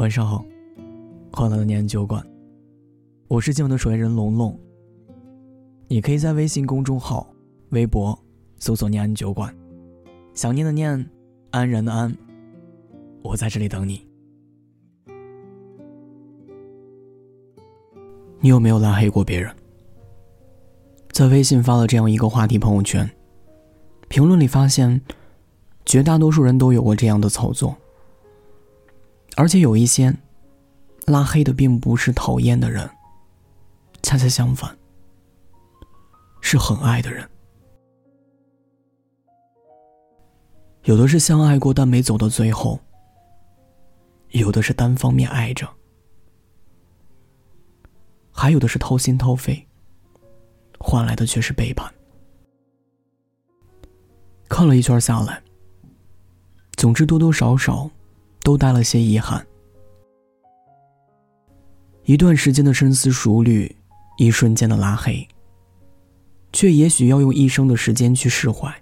晚上好，欢乐的念酒馆，我是今晚的守夜人龙龙。你可以在微信公众号、微博搜索“念安酒馆”，想念的念，安然的安，我在这里等你。你有没有拉黑过别人？在微信发了这样一个话题朋友圈，评论里发现，绝大多数人都有过这样的操作。而且有一些拉黑的并不是讨厌的人，恰恰相反，是很爱的人。有的是相爱过但没走到最后，有的是单方面爱着，还有的是掏心掏肺，换来的却是背叛。看了一圈下来，总之多多少少。都带了些遗憾。一段时间的深思熟虑，一瞬间的拉黑，却也许要用一生的时间去释怀。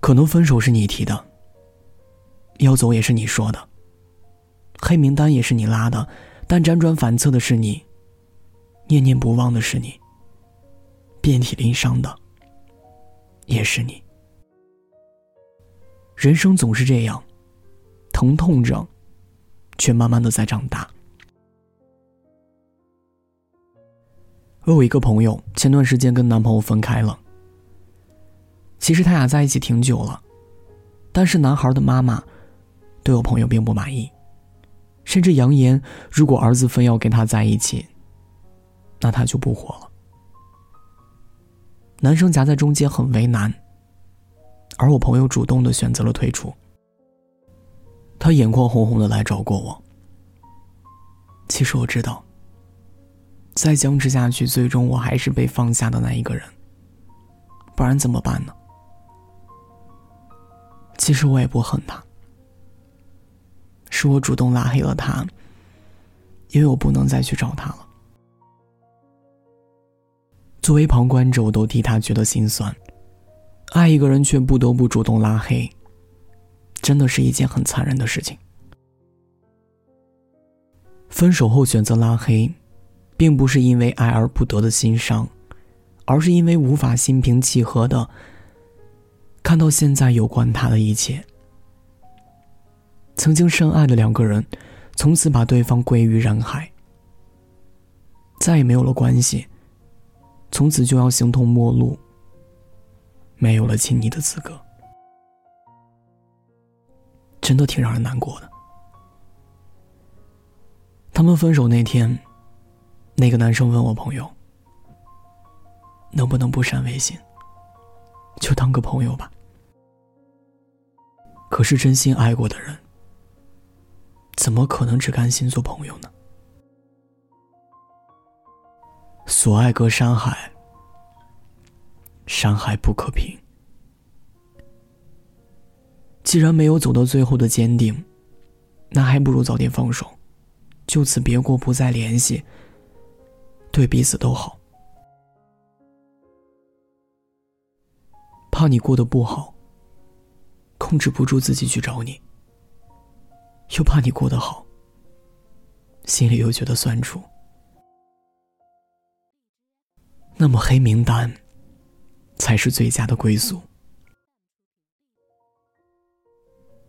可能分手是你提的，要走也是你说的，黑名单也是你拉的，但辗转反侧的是你，念念不忘的是你，遍体鳞伤的也是你。人生总是这样，疼痛着，却慢慢的在长大。我有一个朋友，前段时间跟男朋友分开了。其实他俩在一起挺久了，但是男孩的妈妈对我朋友并不满意，甚至扬言，如果儿子非要跟他在一起，那他就不活了。男生夹在中间，很为难。而我朋友主动的选择了退出。他眼眶红红的来找过我。其实我知道，再僵持下去，最终我还是被放下的那一个人。不然怎么办呢？其实我也不恨他，是我主动拉黑了他，因为我不能再去找他了。作为旁观者，我都替他觉得心酸。爱一个人却不得不主动拉黑，真的是一件很残忍的事情。分手后选择拉黑，并不是因为爱而不得的心伤，而是因为无法心平气和的看到现在有关他的一切。曾经深爱的两个人，从此把对方归于人海，再也没有了关系，从此就要形同陌路。没有了亲昵的资格，真的挺让人难过的。他们分手那天，那个男生问我朋友：“能不能不删微信，就当个朋友吧？”可是真心爱过的人，怎么可能只甘心做朋友呢？所爱隔山海。伤害不可平。既然没有走到最后的坚定，那还不如早点放手，就此别过，不再联系，对彼此都好。怕你过得不好，控制不住自己去找你，又怕你过得好，心里又觉得酸楚。那么黑名单。才是最佳的归宿。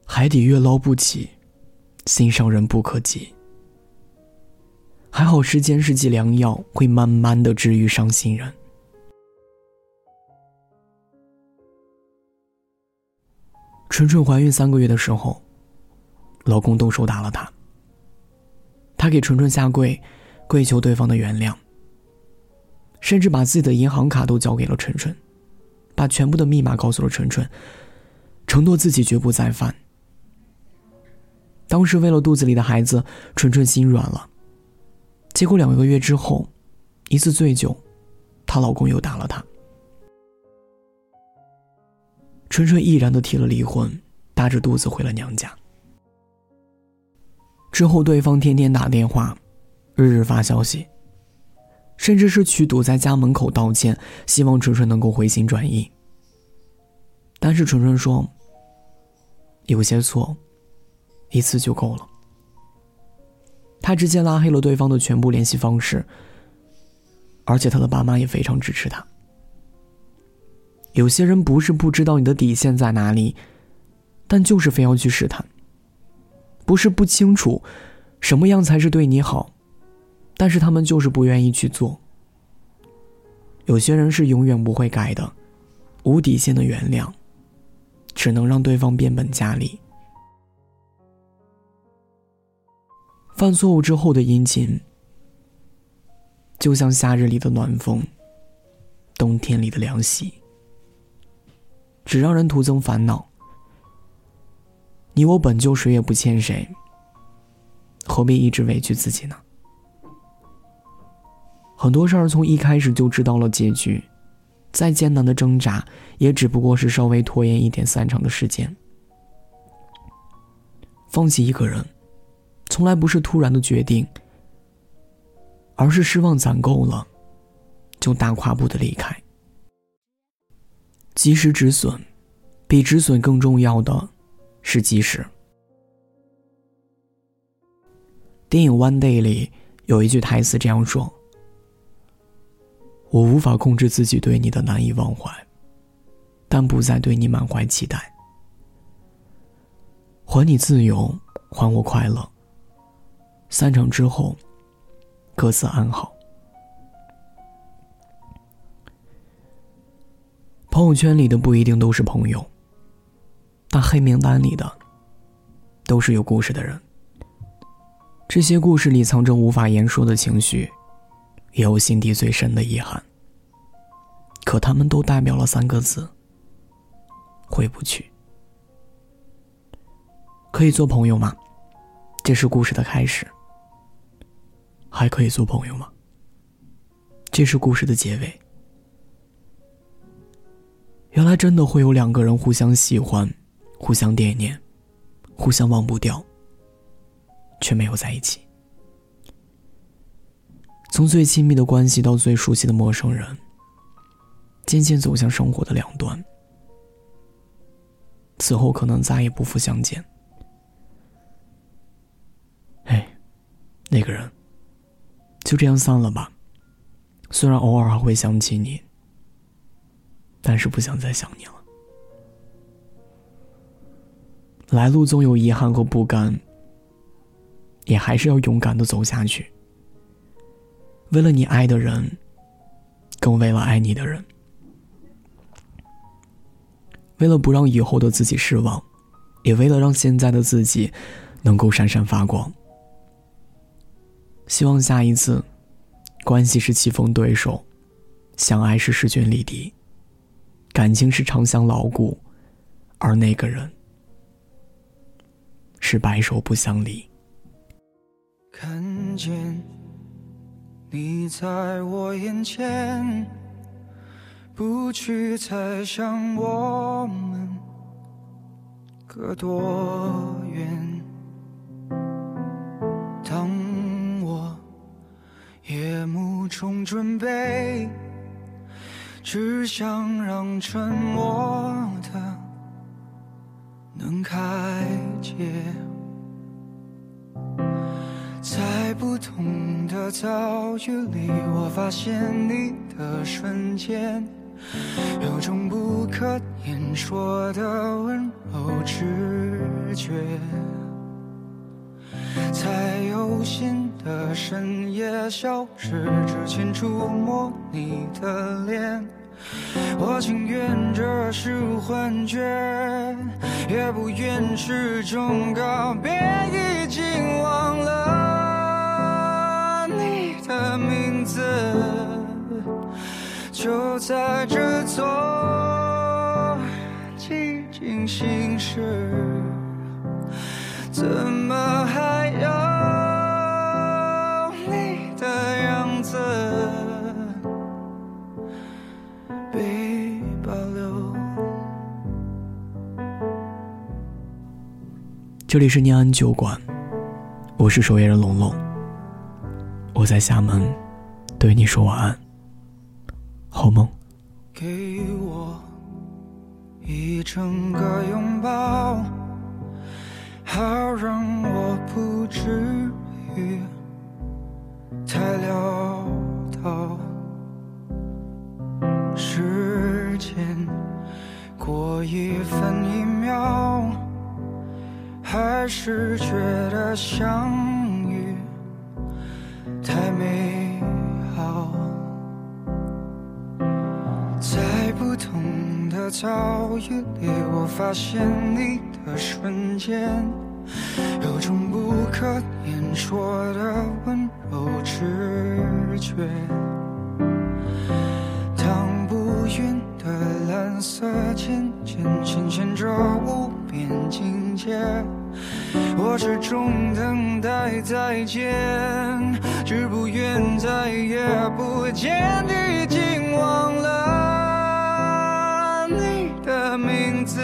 海底月捞不起，心上人不可及。还好时间是剂良药，会慢慢的治愈伤心人。纯纯怀孕三个月的时候，老公动手打了她。她给纯纯下跪，跪求对方的原谅，甚至把自己的银行卡都交给了纯纯。把全部的密码告诉了纯纯，承诺自己绝不再犯。当时为了肚子里的孩子，纯纯心软了。结果两个月之后，一次醉酒，她老公又打了她。纯纯毅然的提了离婚，大着肚子回了娘家。之后，对方天天打电话，日日发消息。甚至是去堵在家门口道歉，希望纯纯能够回心转意。但是纯纯说：“有些错，一次就够了。他直接拉黑了对方的全部联系方式，而且他的爸妈也非常支持他。有些人不是不知道你的底线在哪里，但就是非要去试探；不是不清楚什么样才是对你好，但是他们就是不愿意去做。有些人是永远不会改的，无底线的原谅，只能让对方变本加厉。犯错误之后的殷勤，就像夏日里的暖风，冬天里的凉席，只让人徒增烦恼。你我本就谁也不欠谁，何必一直委屈自己呢？很多事儿从一开始就知道了结局，再艰难的挣扎，也只不过是稍微拖延一点散场的时间。放弃一个人，从来不是突然的决定，而是失望攒够了，就大跨步的离开。及时止损，比止损更重要的是及时。电影《One Day》里有一句台词这样说。我无法控制自己对你的难以忘怀，但不再对你满怀期待。还你自由，还我快乐。散场之后，各自安好。朋友圈里的不一定都是朋友，但黑名单里的都是有故事的人。这些故事里藏着无法言说的情绪。也有心底最深的遗憾，可他们都代表了三个字：回不去。可以做朋友吗？这是故事的开始。还可以做朋友吗？这是故事的结尾。原来真的会有两个人互相喜欢，互相惦念，互相忘不掉，却没有在一起。从最亲密的关系到最熟悉的陌生人，渐渐走向生活的两端，此后可能再也不复相见。哎，那个人，就这样散了吧。虽然偶尔还会想起你，但是不想再想你了。来路总有遗憾和不甘，也还是要勇敢的走下去。为了你爱的人，更为了爱你的人，为了不让以后的自己失望，也为了让现在的自己能够闪闪发光。希望下一次，关系是棋逢对手，相爱是势均力敌，感情是长相牢固，而那个人是白首不相离。看见。你在我眼前，不去猜想我们隔多远。当我夜幕中准备，只想让沉默的能开解。同的遭遇里，我发现你的瞬间，有种不可言说的温柔直觉。在有心的深夜消失之前触摸你的脸，我情愿这是幻觉，也不愿是种告别，已经忘了。的名字就在这座寂静心事，怎么还有你的样子被保留？这里是念安酒馆，我是守夜人龙龙。我在厦门，对你说晚安，好梦。给我一整个拥抱，好让我不至于太潦倒。时间过一分一秒，还是觉得想太美好。在不同的遭遇里，我发现你的瞬间，有种不可言说的温柔直觉。当不云的蓝色渐渐牵牵着无边境界，我始终等待再见，只不愿再也不见。已经忘了你的名字，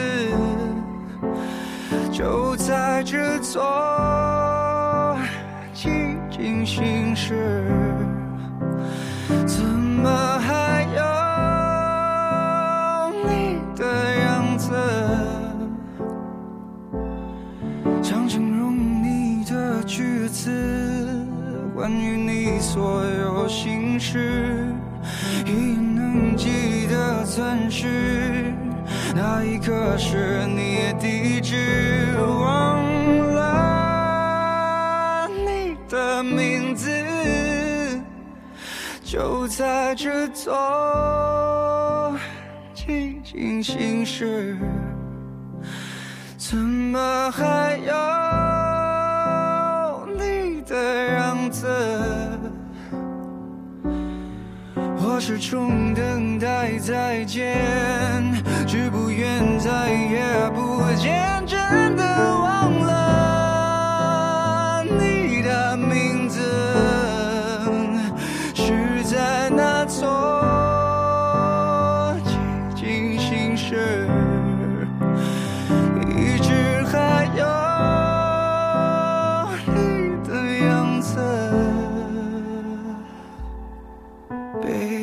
就在这座寂静心事，怎么还所有心事，一眼能记得钻石，那一刻是你地址，忘了你的名字，就在这座寂静心事。怎么还有你的样子？始终等待再见，只不愿再也不见。Baby.